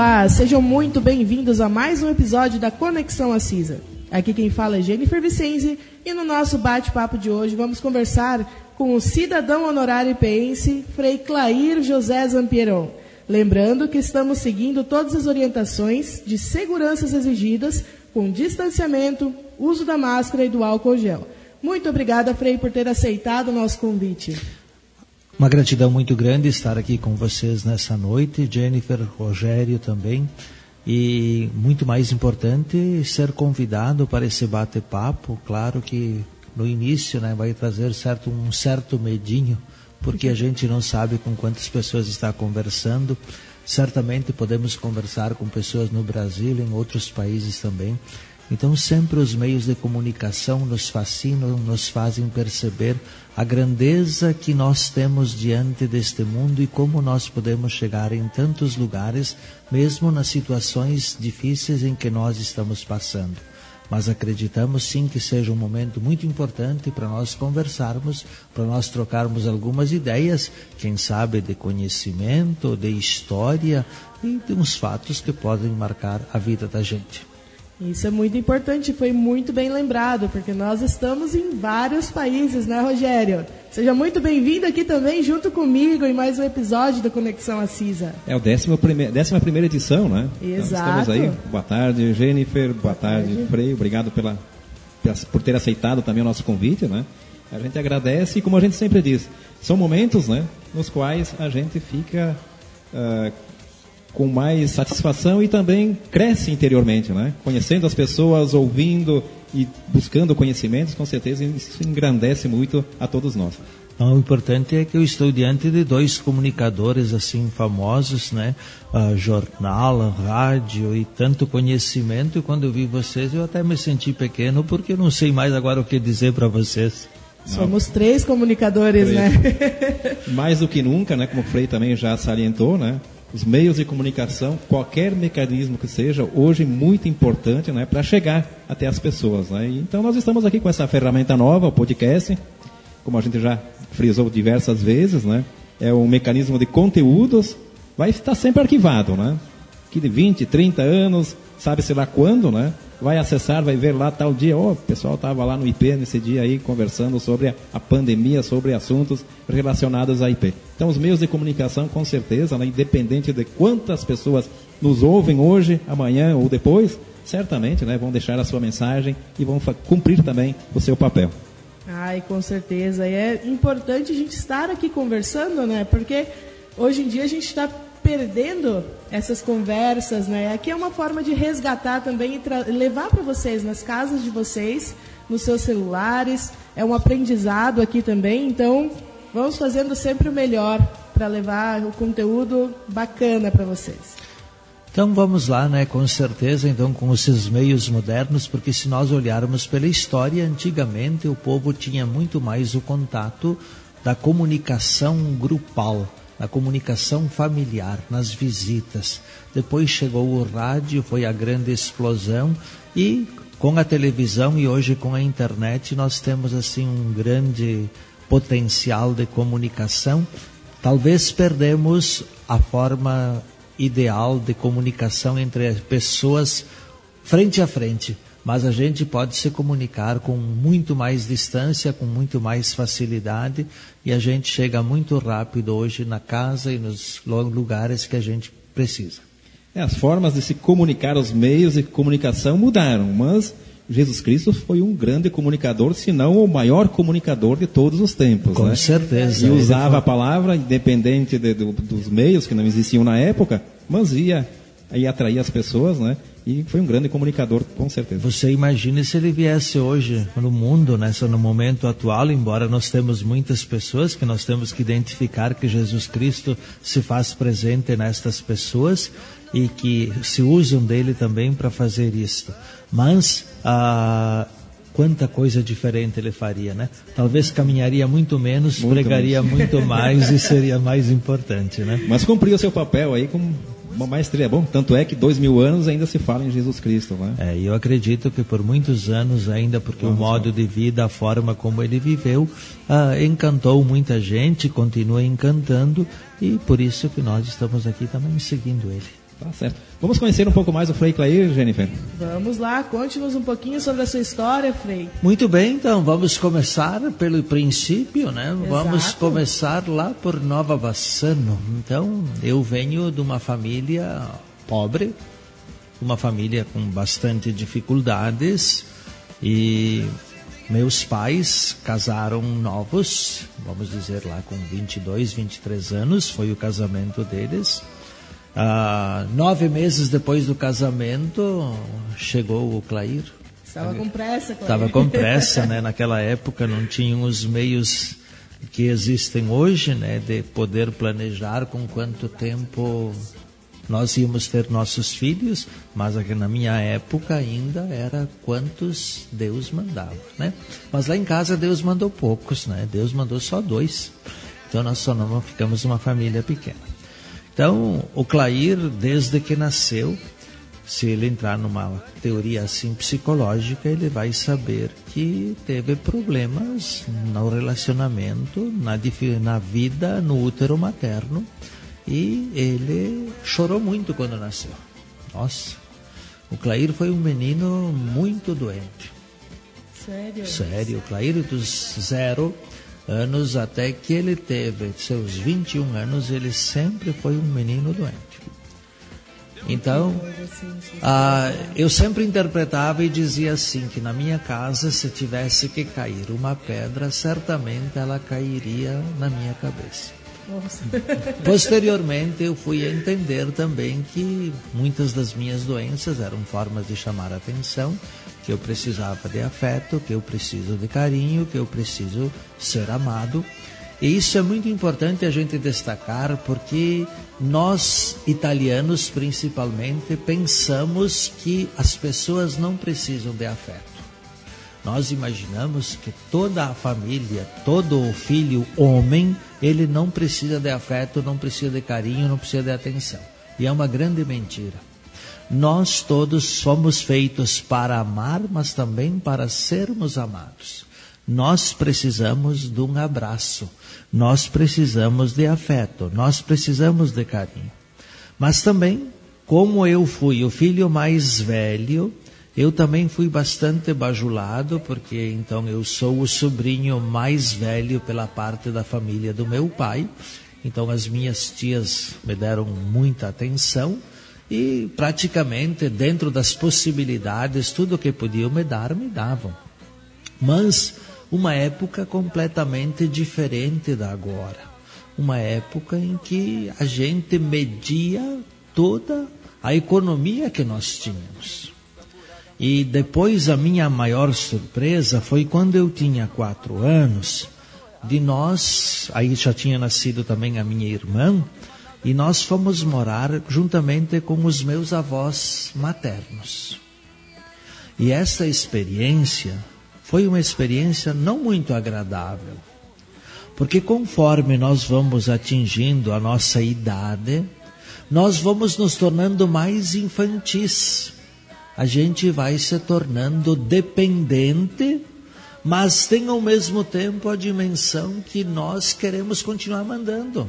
Olá, sejam muito bem-vindos a mais um episódio da Conexão Assisa. Aqui quem fala é Jennifer Vicenzi e no nosso bate-papo de hoje vamos conversar com o cidadão honorário IPense, Frei Clair José Zampieron. Lembrando que estamos seguindo todas as orientações de seguranças exigidas com distanciamento, uso da máscara e do álcool gel. Muito obrigada, Frei, por ter aceitado o nosso convite. Uma gratidão muito grande estar aqui com vocês nessa noite, Jennifer, Rogério também. E muito mais importante ser convidado para esse bate-papo. Claro que no início né, vai trazer certo, um certo medinho, porque a gente não sabe com quantas pessoas está conversando. Certamente podemos conversar com pessoas no Brasil em outros países também. Então, sempre os meios de comunicação nos fascinam, nos fazem perceber a grandeza que nós temos diante deste mundo e como nós podemos chegar em tantos lugares, mesmo nas situações difíceis em que nós estamos passando. Mas acreditamos sim que seja um momento muito importante para nós conversarmos, para nós trocarmos algumas ideias, quem sabe de conhecimento, de história e de uns fatos que podem marcar a vida da gente. Isso é muito importante, foi muito bem lembrado, porque nós estamos em vários países, né, Rogério? Seja muito bem-vindo aqui também, junto comigo, em mais um episódio da Conexão Assisa. É prime... décima primeira edição, né? Exato. Então, estamos aí. Boa tarde, Jennifer. Boa tarde, tarde. Frei. Obrigado pela, por ter aceitado também o nosso convite, né? A gente agradece e, como a gente sempre diz, são momentos, né, nos quais a gente fica uh, com mais satisfação e também cresce interiormente, né? Conhecendo as pessoas, ouvindo e buscando conhecimentos, com certeza isso engrandece muito a todos nós. o importante é que eu estou diante de dois comunicadores assim famosos, né? Uh, jornal, rádio e tanto conhecimento. E quando eu vi vocês, eu até me senti pequeno porque eu não sei mais agora o que dizer para vocês. Somos três comunicadores, três. né? Mais do que nunca, né? Como o Frei também já salientou, né? Os meios de comunicação, qualquer mecanismo que seja, hoje muito importante né, para chegar até as pessoas. Né? Então nós estamos aqui com essa ferramenta nova, o podcast, como a gente já frisou diversas vezes, né? é um mecanismo de conteúdos, vai estar sempre arquivado, né? que de 20, 30 anos, sabe-se lá quando, né? vai acessar, vai ver lá tal dia, oh, o pessoal estava lá no IP nesse dia aí conversando sobre a, pandemia, sobre assuntos relacionados à IP. Então os meios de comunicação, com certeza, né, independente de quantas pessoas nos ouvem hoje, amanhã ou depois, certamente né, vão deixar a sua mensagem e vão cumprir também o seu papel. Ai, com certeza. E é importante a gente estar aqui conversando, né? Porque hoje em dia a gente está perdendo essas conversas, né? Aqui é uma forma de resgatar também e levar para vocês nas casas de vocês, nos seus celulares. É um aprendizado aqui também, então vamos fazendo sempre o melhor para levar o conteúdo bacana para vocês. Então vamos lá, né? Com certeza, então com esses meios modernos, porque se nós olharmos pela história, antigamente o povo tinha muito mais o contato da comunicação grupal na comunicação familiar, nas visitas. Depois chegou o rádio, foi a grande explosão e com a televisão e hoje com a internet nós temos assim um grande potencial de comunicação. Talvez perdemos a forma ideal de comunicação entre pessoas frente a frente mas a gente pode se comunicar com muito mais distância, com muito mais facilidade e a gente chega muito rápido hoje na casa e nos lugares que a gente precisa. É, as formas de se comunicar, os meios de comunicação mudaram, mas Jesus Cristo foi um grande comunicador, se não o maior comunicador de todos os tempos. Com né? certeza. E usava foi... a palavra, independente de, de, dos meios que não existiam na época, mas ia, ia atrair as pessoas, né? E foi um grande comunicador, com certeza. Você imagina se ele viesse hoje no mundo, nessa, no momento atual, embora nós temos muitas pessoas que nós temos que identificar que Jesus Cristo se faz presente nestas pessoas e que se usam dele também para fazer isto. Mas ah, quanta coisa diferente ele faria, né? Talvez caminharia muito menos, muito pregaria menos. muito mais e seria mais importante, né? Mas cumpriu o seu papel aí com uma maestria. Bom, tanto é que dois mil anos ainda se fala em Jesus Cristo, né? É, eu acredito que por muitos anos ainda, porque Vamos o modo de vida, a forma como ele viveu, ah, encantou muita gente, continua encantando e por isso que nós estamos aqui também seguindo ele. Tá certo. Vamos conhecer um pouco mais o Frei Clair, Jennifer? Vamos lá, conte-nos um pouquinho sobre a sua história, Frei. Muito bem, então vamos começar pelo princípio, né? Exato. Vamos começar lá por Nova Bassano. Então, eu venho de uma família pobre, uma família com bastante dificuldades e meus pais casaram novos, vamos dizer lá com 22, 23 anos, foi o casamento deles. Ah, nove meses depois do casamento, chegou o Clair. Estava com pressa, Clair. Estava com pressa, né? Naquela época não tinham os meios que existem hoje, né? De poder planejar com quanto tempo nós íamos ter nossos filhos, mas na minha época ainda era quantos Deus mandava, né? Mas lá em casa Deus mandou poucos, né? Deus mandou só dois. Então nós só não ficamos uma família pequena. Então, o Clair, desde que nasceu, se ele entrar numa teoria assim psicológica, ele vai saber que teve problemas no relacionamento, na, na vida, no útero materno, e ele chorou muito quando nasceu. Nossa, o Clair foi um menino muito doente. Sério? Sério, o Clair dos zero anos até que ele teve seus 21 anos, ele sempre foi um menino doente. Então, ah, eu sempre interpretava e dizia assim que na minha casa, se tivesse que cair uma pedra, certamente ela cairia na minha cabeça. Posteriormente, eu fui entender também que muitas das minhas doenças eram formas de chamar atenção, que eu precisava de afeto, que eu preciso de carinho, que eu preciso ser amado. E isso é muito importante a gente destacar porque nós, italianos principalmente, pensamos que as pessoas não precisam de afeto. Nós imaginamos que toda a família, todo o filho homem, ele não precisa de afeto, não precisa de carinho, não precisa de atenção. E é uma grande mentira. Nós todos somos feitos para amar, mas também para sermos amados. Nós precisamos de um abraço, nós precisamos de afeto, nós precisamos de carinho. Mas também, como eu fui o filho mais velho, eu também fui bastante bajulado, porque então eu sou o sobrinho mais velho pela parte da família do meu pai. Então as minhas tias me deram muita atenção e praticamente dentro das possibilidades, tudo que podiam me dar, me davam. Mas uma época completamente diferente da agora. Uma época em que a gente media toda a economia que nós tínhamos. E depois a minha maior surpresa foi quando eu tinha quatro anos, de nós, aí já tinha nascido também a minha irmã, e nós fomos morar juntamente com os meus avós maternos. E essa experiência foi uma experiência não muito agradável, porque conforme nós vamos atingindo a nossa idade, nós vamos nos tornando mais infantis. A gente vai se tornando dependente, mas tem ao mesmo tempo a dimensão que nós queremos continuar mandando.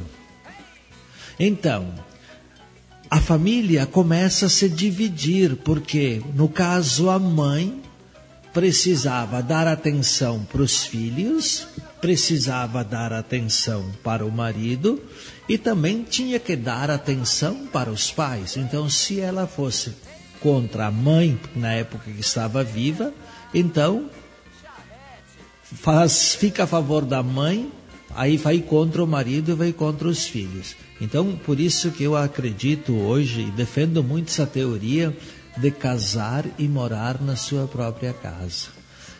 Então, a família começa a se dividir, porque, no caso, a mãe precisava dar atenção para os filhos, precisava dar atenção para o marido e também tinha que dar atenção para os pais. Então, se ela fosse contra a mãe, na época que estava viva, então faz, fica a favor da mãe, aí vai contra o marido e vai contra os filhos. Então, por isso que eu acredito hoje e defendo muito essa teoria de casar e morar na sua própria casa.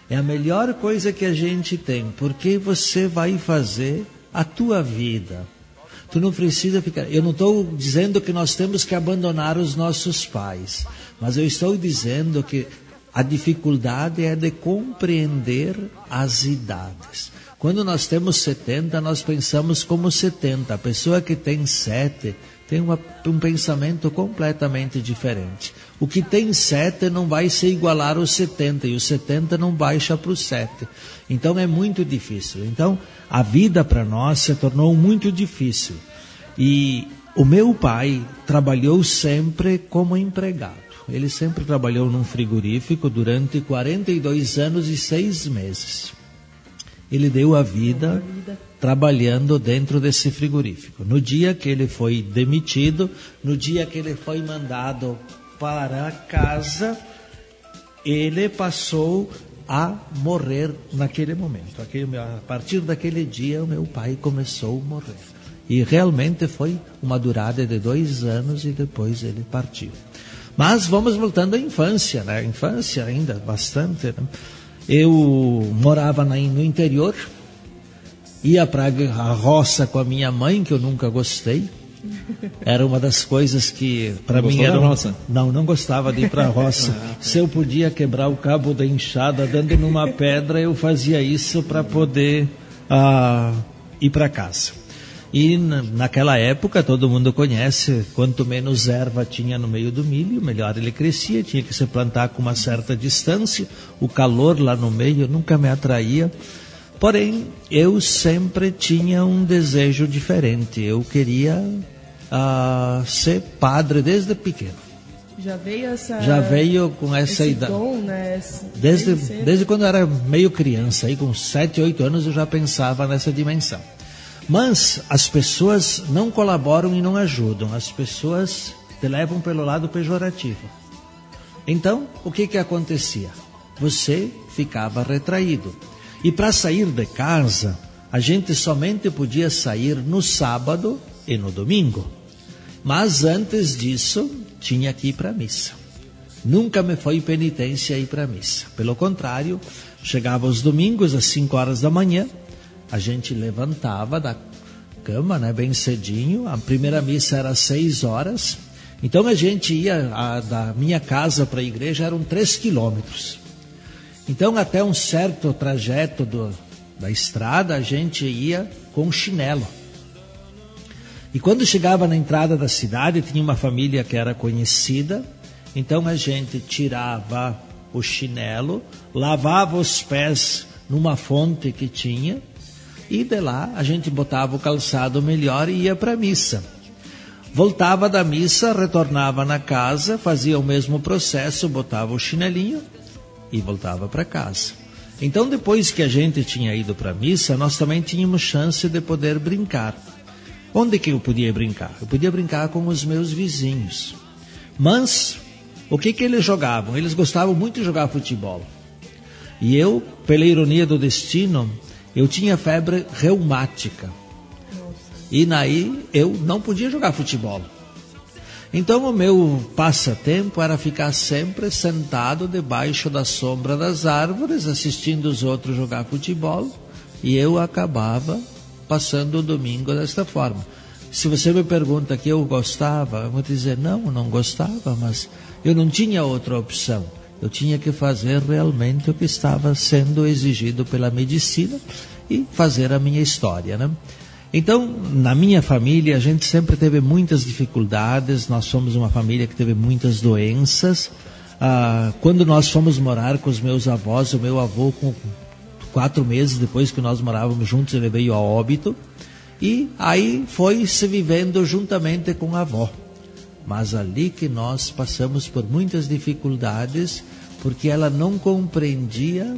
É a melhor coisa que a gente tem, porque você vai fazer a tua vida. Tu não precisa ficar. Eu não estou dizendo que nós temos que abandonar os nossos pais, mas eu estou dizendo que a dificuldade é de compreender as idades. Quando nós temos 70, nós pensamos como 70. A pessoa que tem 7 tem uma, um pensamento completamente diferente. O que tem 7 não vai se igualar aos 70 e o 70 não baixa para o 7. Então é muito difícil. Então a vida para nós se tornou muito difícil. E o meu pai trabalhou sempre como empregado. Ele sempre trabalhou num frigorífico durante 42 anos e seis meses. Ele deu a vida trabalhando dentro desse frigorífico. No dia que ele foi demitido, no dia que ele foi mandado para casa, ele passou a morrer naquele momento. A partir daquele dia, o meu pai começou a morrer. E realmente foi uma durada de dois anos e depois ele partiu. Mas vamos voltando à infância, né? Infância ainda bastante. Né? Eu morava no interior, ia para a roça com a minha mãe, que eu nunca gostei. Era uma das coisas que para mim era. Da roça? Não, não gostava de ir para a roça. Se eu podia quebrar o cabo da enxada dando numa pedra, eu fazia isso para poder uh, ir para casa. E naquela época, todo mundo conhece, quanto menos erva tinha no meio do milho, melhor ele crescia, tinha que se plantar com uma certa distância, o calor lá no meio nunca me atraía. Porém, eu sempre tinha um desejo diferente, eu queria uh, ser padre desde pequeno. Já veio essa. Já veio com essa idade. Dom, né? Desde, desde quando eu era meio criança, aí com 7, 8 anos eu já pensava nessa dimensão. Mas as pessoas não colaboram e não ajudam, as pessoas levam pelo lado pejorativo. Então, o que que acontecia? Você ficava retraído. E para sair de casa, a gente somente podia sair no sábado e no domingo. Mas antes disso, tinha que ir para a missa. Nunca me foi penitência ir para a missa. Pelo contrário, chegava os domingos às 5 horas da manhã, a gente levantava da cama, né, bem cedinho. A primeira missa era às seis horas. Então a gente ia a, da minha casa para a igreja eram três quilômetros. Então até um certo trajeto do, da estrada a gente ia com chinelo. E quando chegava na entrada da cidade tinha uma família que era conhecida. Então a gente tirava o chinelo, lavava os pés numa fonte que tinha e de lá a gente botava o calçado melhor e ia para a missa. Voltava da missa, retornava na casa, fazia o mesmo processo, botava o chinelinho e voltava para casa. Então, depois que a gente tinha ido para a missa, nós também tínhamos chance de poder brincar. Onde que eu podia brincar? Eu podia brincar com os meus vizinhos. Mas, o que que eles jogavam? Eles gostavam muito de jogar futebol. E eu, pela ironia do destino, eu tinha febre reumática. E naí eu não podia jogar futebol. Então o meu passatempo era ficar sempre sentado debaixo da sombra das árvores, assistindo os outros jogar futebol, e eu acabava passando o domingo desta forma. Se você me pergunta que eu gostava, eu vou dizer não, não gostava, mas eu não tinha outra opção. Eu tinha que fazer realmente o que estava sendo exigido pela medicina e fazer a minha história, né? Então, na minha família, a gente sempre teve muitas dificuldades. Nós somos uma família que teve muitas doenças. Ah, quando nós fomos morar com os meus avós, o meu avô, com quatro meses depois que nós morávamos juntos, ele veio a óbito. E aí foi se vivendo juntamente com a avó. Mas ali que nós passamos por muitas dificuldades, porque ela não compreendia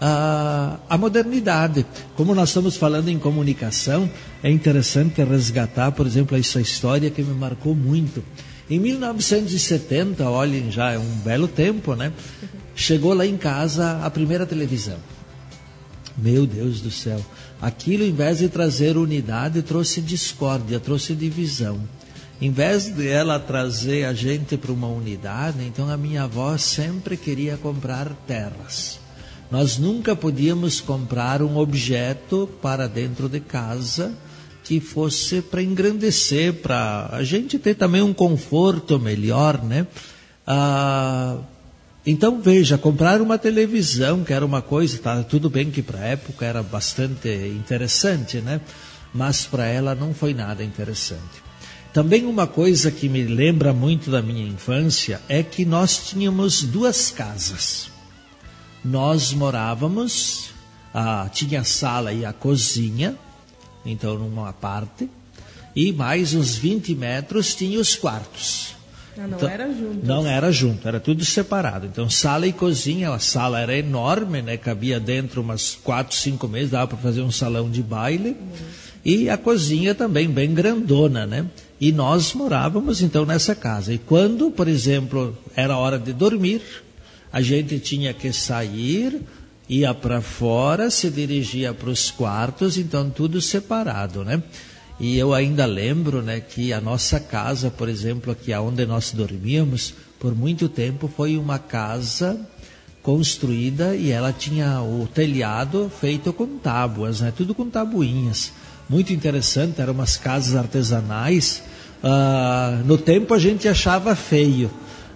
a, a modernidade. Como nós estamos falando em comunicação, é interessante resgatar, por exemplo, essa história que me marcou muito. Em 1970, olhem, já é um belo tempo, né? Chegou lá em casa a primeira televisão. Meu Deus do céu. Aquilo, em vez de trazer unidade, trouxe discórdia, trouxe divisão. Em vez de ela trazer a gente para uma unidade, então a minha avó sempre queria comprar terras. Nós nunca podíamos comprar um objeto para dentro de casa que fosse para engrandecer, para a gente ter também um conforto melhor, né? Ah, então veja, comprar uma televisão, que era uma coisa, tá, tudo bem que para a época era bastante interessante, né? Mas para ela não foi nada interessante. Também uma coisa que me lembra muito da minha infância é que nós tínhamos duas casas. Nós morávamos, ah, tinha a sala e a cozinha, então numa parte, E mais uns 20 metros tinha os quartos. Ah, não então, era junto. Não era junto, era tudo separado. Então, sala e cozinha, a sala era enorme, né? Cabia dentro umas quatro, cinco meses, dava para fazer um salão de baile. Uhum. E a cozinha também bem grandona, né? E nós morávamos então nessa casa. E quando, por exemplo, era hora de dormir, a gente tinha que sair, ia para fora, se dirigia para os quartos, então tudo separado, né? E eu ainda lembro, né, que a nossa casa, por exemplo, aqui onde nós dormíamos, por muito tempo foi uma casa construída e ela tinha o telhado feito com tábuas, né? Tudo com tabuinhas muito interessante, eram umas casas artesanais. Uh, no tempo a gente achava feio.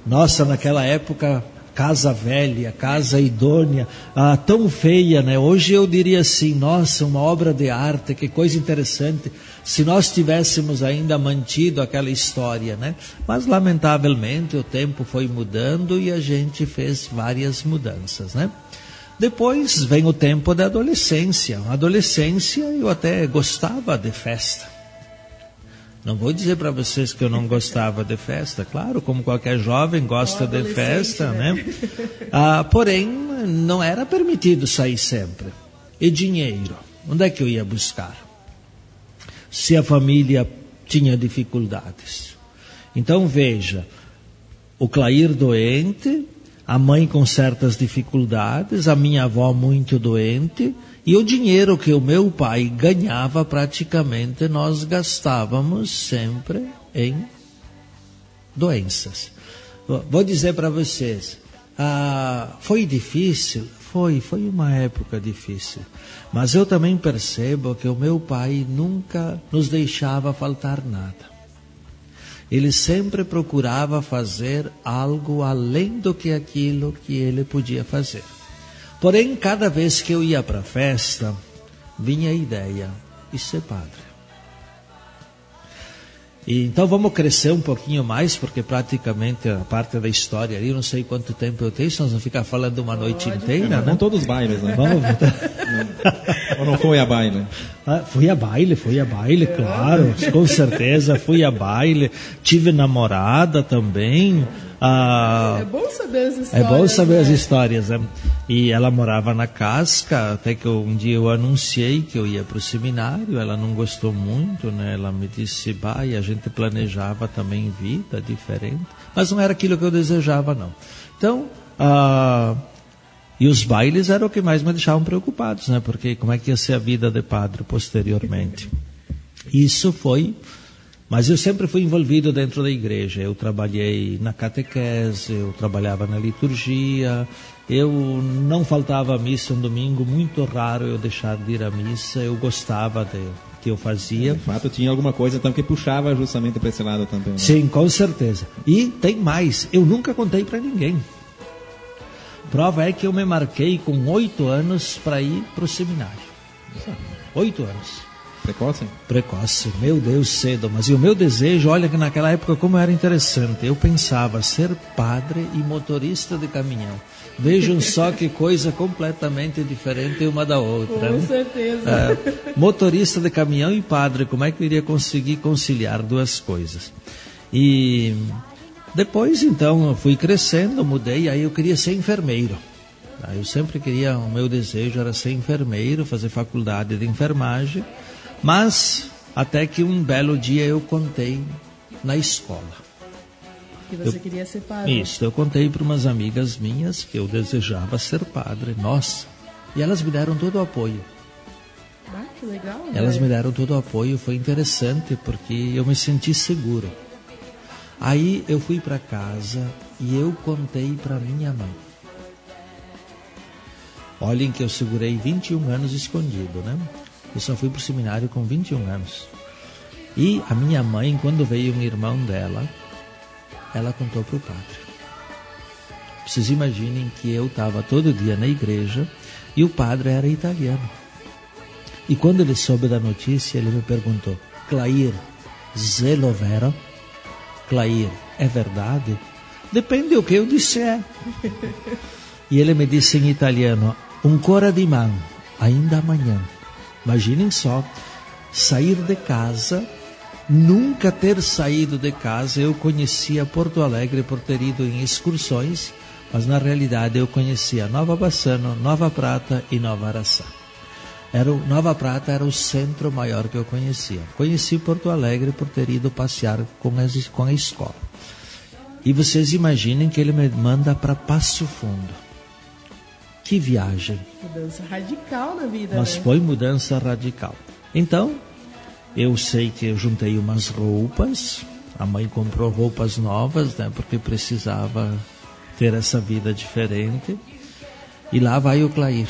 Nossa, naquela época, casa velha, casa idônea, uh, tão feia, né? Hoje eu diria assim, nossa, uma obra de arte, que coisa interessante. Se nós tivéssemos ainda mantido aquela história, né? Mas lamentavelmente o tempo foi mudando e a gente fez várias mudanças, né? Depois vem o tempo da adolescência. Na adolescência eu até gostava de festa. Não vou dizer para vocês que eu não gostava de festa, claro, como qualquer jovem gosta de festa, né? né? Ah, porém, não era permitido sair sempre. E dinheiro? Onde é que eu ia buscar? Se a família tinha dificuldades. Então veja, o Clair doente, a mãe com certas dificuldades, a minha avó muito doente, e o dinheiro que o meu pai ganhava praticamente nós gastávamos sempre em doenças. Vou dizer para vocês, ah, foi difícil? Foi, foi uma época difícil. Mas eu também percebo que o meu pai nunca nos deixava faltar nada ele sempre procurava fazer algo além do que aquilo que ele podia fazer. Porém, cada vez que eu ia para a festa, vinha a ideia de ser padre. E, então vamos crescer um pouquinho mais, porque praticamente a parte da história ali, não sei quanto tempo eu tenho, se nós vamos ficar falando uma noite Pode. inteira. É, né? Vão todos os bailes, né? Vamos... Ou não foi a baile? Ah, fui a baile, fui a baile, claro, com certeza, fui a baile. Tive namorada também. Ah, é bom saber as histórias. É bom saber né? as histórias. Né? E ela morava na casca, até que um dia eu anunciei que eu ia para o seminário, ela não gostou muito, né? Ela me disse, bah, e a gente planejava também vida diferente, mas não era aquilo que eu desejava, não. Então, ah, e os bailes eram o que mais me deixavam preocupados, né? Porque como é que ia ser a vida de padre posteriormente? Isso foi mas eu sempre fui envolvido dentro da igreja. Eu trabalhei na catequese, eu trabalhava na liturgia, eu não faltava à missa um domingo, muito raro eu deixar de ir à missa, eu gostava de que eu fazia. De fato, tinha alguma coisa então que puxava justamente para esse lado também. Né? Sim, com certeza. E tem mais, eu nunca contei para ninguém. Prova é que eu me marquei com oito anos para ir para o seminário. Oito anos. Precoce? Precoce, meu Deus, cedo. Mas e o meu desejo, olha que naquela época como era interessante. Eu pensava ser padre e motorista de caminhão. Vejam só que coisa completamente diferente uma da outra. Com né? certeza. É, motorista de caminhão e padre, como é que eu iria conseguir conciliar duas coisas? E depois, então, eu fui crescendo, mudei, aí eu queria ser enfermeiro. Eu sempre queria, o meu desejo era ser enfermeiro, fazer faculdade de enfermagem. Mas até que um belo dia eu contei na escola. Que você eu, queria ser padre. Isso, eu contei para umas amigas minhas que eu desejava ser padre. Nossa! E elas me deram todo o apoio. Ah, que legal. Né? Elas me deram todo o apoio, foi interessante porque eu me senti seguro. Aí eu fui para casa e eu contei para minha mãe. Olhem que eu segurei 21 anos escondido, né? Eu só fui para o seminário com 21 anos. E a minha mãe, quando veio um irmão dela, ela contou para o padre. Vocês imaginem que eu estava todo dia na igreja e o padre era italiano. E quando ele soube da notícia, ele me perguntou: Clair, zelo vero? Clair, é verdade? Depende do que eu disser. e ele me disse em italiano: Um cora di man, ainda amanhã. Imaginem só, sair de casa nunca ter saído de casa. Eu conhecia Porto Alegre por ter ido em excursões, mas na realidade eu conhecia Nova Bassano, Nova Prata e Nova Araçá. Era o, Nova Prata era o centro maior que eu conhecia. Conheci Porto Alegre por ter ido passear com, as, com a escola. E vocês imaginem que ele me manda para Passo Fundo. Que viagem. Mudança radical na vida. Mas né? foi mudança radical. Então, eu sei que eu juntei umas roupas. A mãe comprou roupas novas, né? Porque precisava ter essa vida diferente. E lá vai o Clair.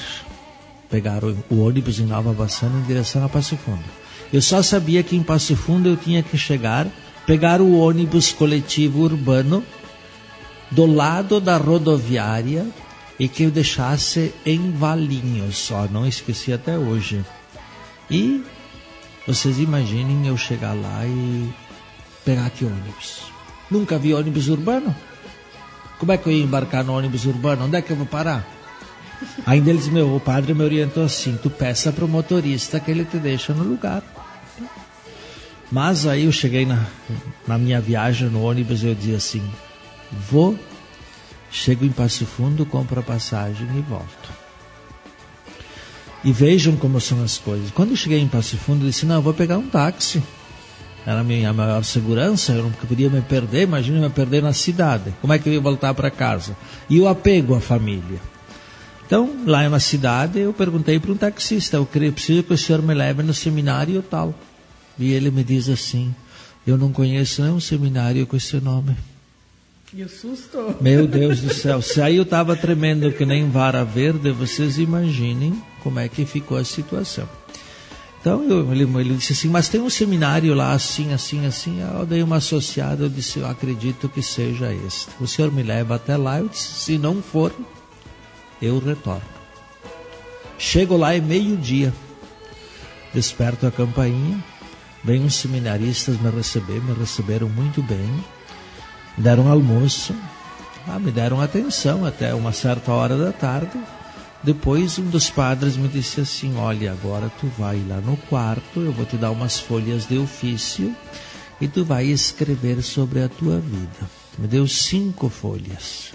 Pegar o, o ônibus em Nova Bassana em direção a Passo Fundo. Eu só sabia que em Passo Fundo eu tinha que chegar, pegar o ônibus coletivo urbano do lado da rodoviária e que eu deixasse em Valinhos, só não esqueci até hoje. E vocês imaginem eu chegar lá e pegar que ônibus. Nunca vi ônibus urbano? Como é que eu ia embarcar no ônibus urbano? Onde é que eu vou parar? Ainda eles, meu, o padre me orientou assim: tu peça para o motorista que ele te deixa no lugar. Mas aí eu cheguei na, na minha viagem no ônibus e eu dizia assim: vou Chego em Passo Fundo, compro a passagem e volto. E vejam como são as coisas. Quando eu cheguei em Passo Fundo, eu disse: Não, eu vou pegar um táxi. Era a minha maior segurança, eu não podia me perder. Imagina me perder na cidade. Como é que eu ia voltar para casa? E o apego à família. Então, lá na cidade, eu perguntei para um taxista: Eu preciso que o senhor me leve no seminário tal. E ele me diz assim: Eu não conheço nenhum seminário com esse nome. E? Meu Deus do céu, se aí eu estava tremendo que nem vara verde, vocês imaginem como é que ficou a situação. Então eu, ele, ele disse assim, mas tem um seminário lá assim, assim, assim. Eu dei uma associada, eu disse, eu acredito que seja este. O senhor me leva até lá, eu disse, se não for, eu retorno. Chego lá é meio-dia, desperto a campainha, vem uns seminaristas me receber, me receberam muito bem deram almoço, ah, me deram atenção até uma certa hora da tarde. Depois um dos padres me disse assim: Olha, agora tu vai lá no quarto, eu vou te dar umas folhas de ofício e tu vai escrever sobre a tua vida. Me deu cinco folhas.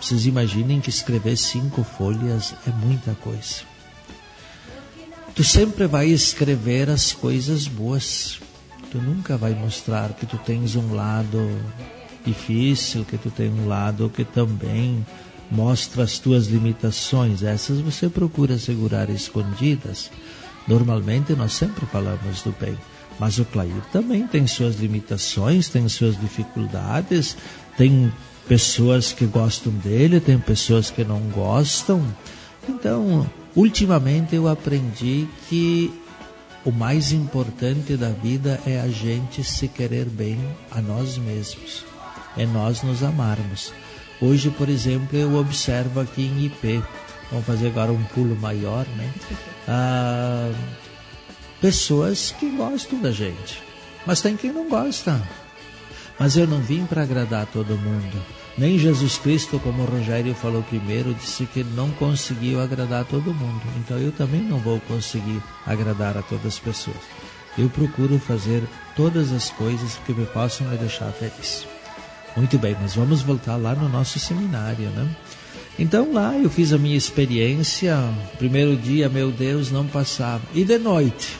Vocês imaginem que escrever cinco folhas é muita coisa. Tu sempre vai escrever as coisas boas. Tu nunca vai mostrar que tu tens um lado difícil, que tu tem um lado que também mostra as tuas limitações. Essas você procura segurar escondidas. Normalmente nós sempre falamos do bem, mas o Clair também tem suas limitações, tem suas dificuldades, tem pessoas que gostam dele, tem pessoas que não gostam. Então, ultimamente eu aprendi que o mais importante da vida é a gente se querer bem a nós mesmos é nós nos amarmos. Hoje, por exemplo, eu observo aqui em IP, vamos fazer agora um pulo maior, né? Ah, pessoas que gostam da gente, mas tem quem não gosta. Mas eu não vim para agradar todo mundo. Nem Jesus Cristo, como o Rogério falou primeiro, disse que não conseguiu agradar todo mundo. Então eu também não vou conseguir agradar a todas as pessoas. Eu procuro fazer todas as coisas que me possam me deixar feliz. Muito bem, mas vamos voltar lá no nosso seminário, né? Então lá eu fiz a minha experiência. Primeiro dia, meu Deus, não passava. E de noite?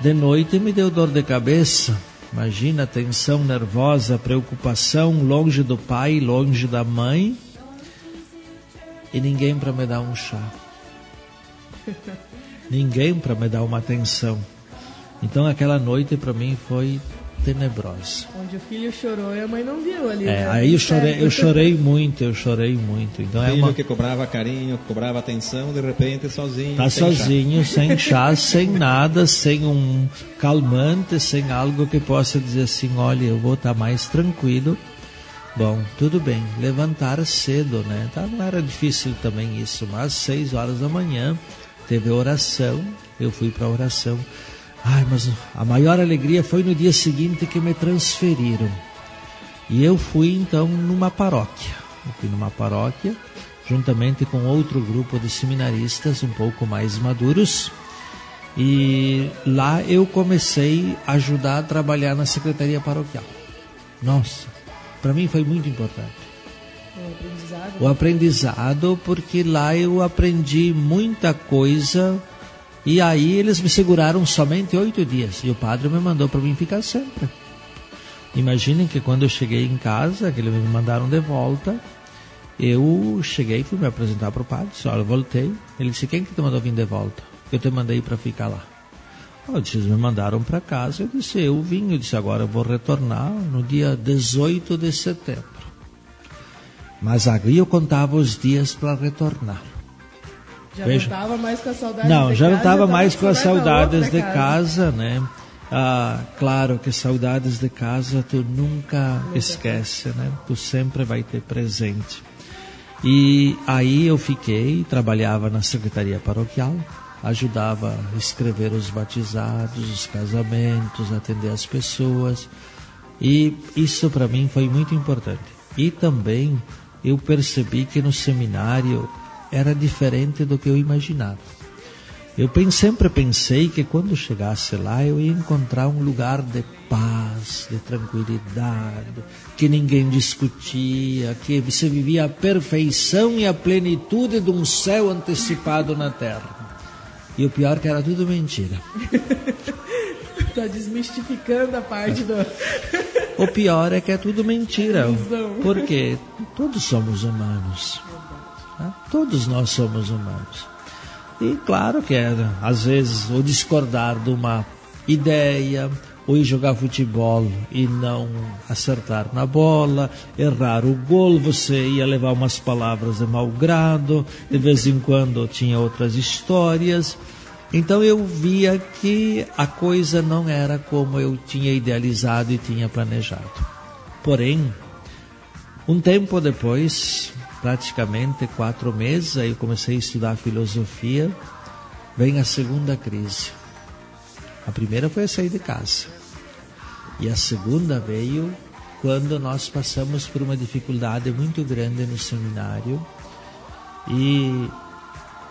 De noite me deu dor de cabeça. Imagina tensão nervosa, preocupação, longe do pai, longe da mãe. E ninguém para me dar um chá. ninguém para me dar uma atenção. Então aquela noite para mim foi tenebrosa. O filho chorou e a mãe não viu ali. É, né? aí eu chorei, eu chorei muito, eu chorei muito. Então filho é uma que cobrava carinho, cobrava atenção, de repente sozinho. tá sem sozinho, sem chá, sem nada, sem um calmante, sem algo que possa dizer assim, olha, eu vou estar tá mais tranquilo. Bom, tudo bem. Levantar cedo, né? Tá, não era difícil também isso, mas seis horas da manhã teve oração, eu fui para a oração. Ai, mas a maior alegria foi no dia seguinte que me transferiram. E eu fui então numa paróquia. Eu fui numa paróquia, juntamente com outro grupo de seminaristas um pouco mais maduros. E lá eu comecei a ajudar a trabalhar na secretaria paroquial. Nossa, para mim foi muito importante. O aprendizado. O aprendizado, porque lá eu aprendi muita coisa e aí eles me seguraram somente oito dias e o padre me mandou para mim ficar sempre. Imaginem que quando eu cheguei em casa, que eles me mandaram de volta, eu cheguei fui me apresentar para o padre. Disse, olha, eu voltei. Ele disse, quem que te mandou vir de volta? Eu te mandei para ficar lá. Eu disse, eles me mandaram para casa. Eu disse, eu vim. Eu disse, agora eu vou retornar no dia 18 de setembro. Mas aí eu contava os dias para retornar. Já Veja. não estava mais com a saudade Não, já não casa, estava tava mais com as saudade da saudades de casa, né? Ah, claro que saudades de casa tu nunca esquece, né? Tu sempre vai ter presente. E aí eu fiquei, trabalhava na secretaria paroquial, ajudava a escrever os batizados, os casamentos, atender as pessoas. E isso para mim foi muito importante. E também eu percebi que no seminário era diferente do que eu imaginava. Eu sempre pensei que quando chegasse lá eu ia encontrar um lugar de paz, de tranquilidade, que ninguém discutia, que você vivia a perfeição e a plenitude de um céu antecipado na terra. E o pior que era tudo mentira. Tá desmistificando a parte do. O pior é que é tudo mentira. Porque todos somos humanos. Tá? Todos nós somos humanos. E claro que é, às vezes, o discordar de uma ideia, ou ir jogar futebol e não acertar na bola, errar o gol, você ia levar umas palavras de mau grado, de vez em quando tinha outras histórias. Então eu via que a coisa não era como eu tinha idealizado e tinha planejado. Porém, um tempo depois, praticamente quatro meses, aí eu comecei a estudar filosofia, vem a segunda crise. A primeira foi a sair de casa. E a segunda veio quando nós passamos por uma dificuldade muito grande no seminário e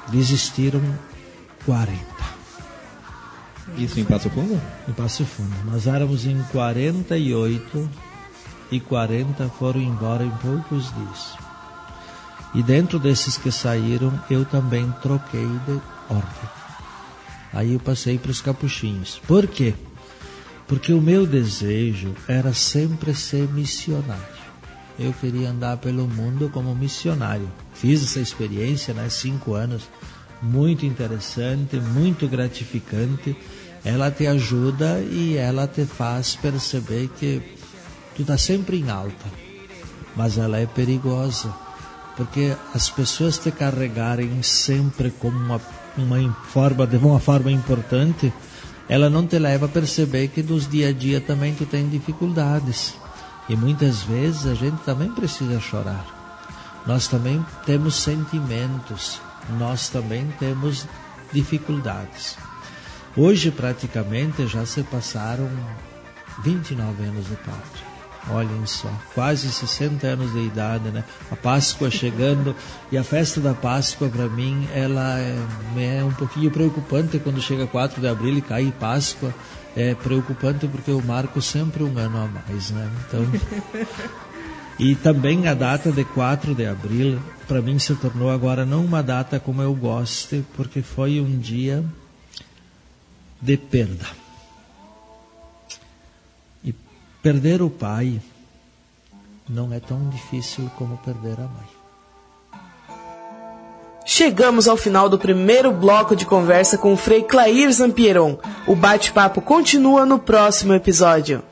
desistiram 40 Isso em Passo Fundo? em Passo Fundo. Nós éramos em 48 e 40 foram embora em poucos dias. E dentro desses que saíram, eu também troquei de ordem. Aí eu passei para os capuchinhos. Por quê? Porque o meu desejo era sempre ser missionário. Eu queria andar pelo mundo como missionário. Fiz essa experiência, né? Cinco anos. Muito interessante, muito gratificante. Ela te ajuda e ela te faz perceber que tu está sempre em alta. Mas ela é perigosa. Porque as pessoas te carregarem sempre como uma, uma forma, de uma forma importante, ela não te leva a perceber que nos dia a dia também tu tem dificuldades. E muitas vezes a gente também precisa chorar. Nós também temos sentimentos, nós também temos dificuldades. Hoje praticamente já se passaram 29 anos de padre. Olhem só, quase 60 anos de idade, né? A Páscoa chegando e a festa da Páscoa para mim ela é, é um pouquinho preocupante quando chega 4 de abril e cai Páscoa. É preocupante porque eu marco sempre um ano a mais, né? Então e também a data de 4 de abril para mim se tornou agora não uma data como eu goste, porque foi um dia de perda. Perder o pai não é tão difícil como perder a mãe. Chegamos ao final do primeiro bloco de conversa com o Frei Clair Zampieron. O bate-papo continua no próximo episódio.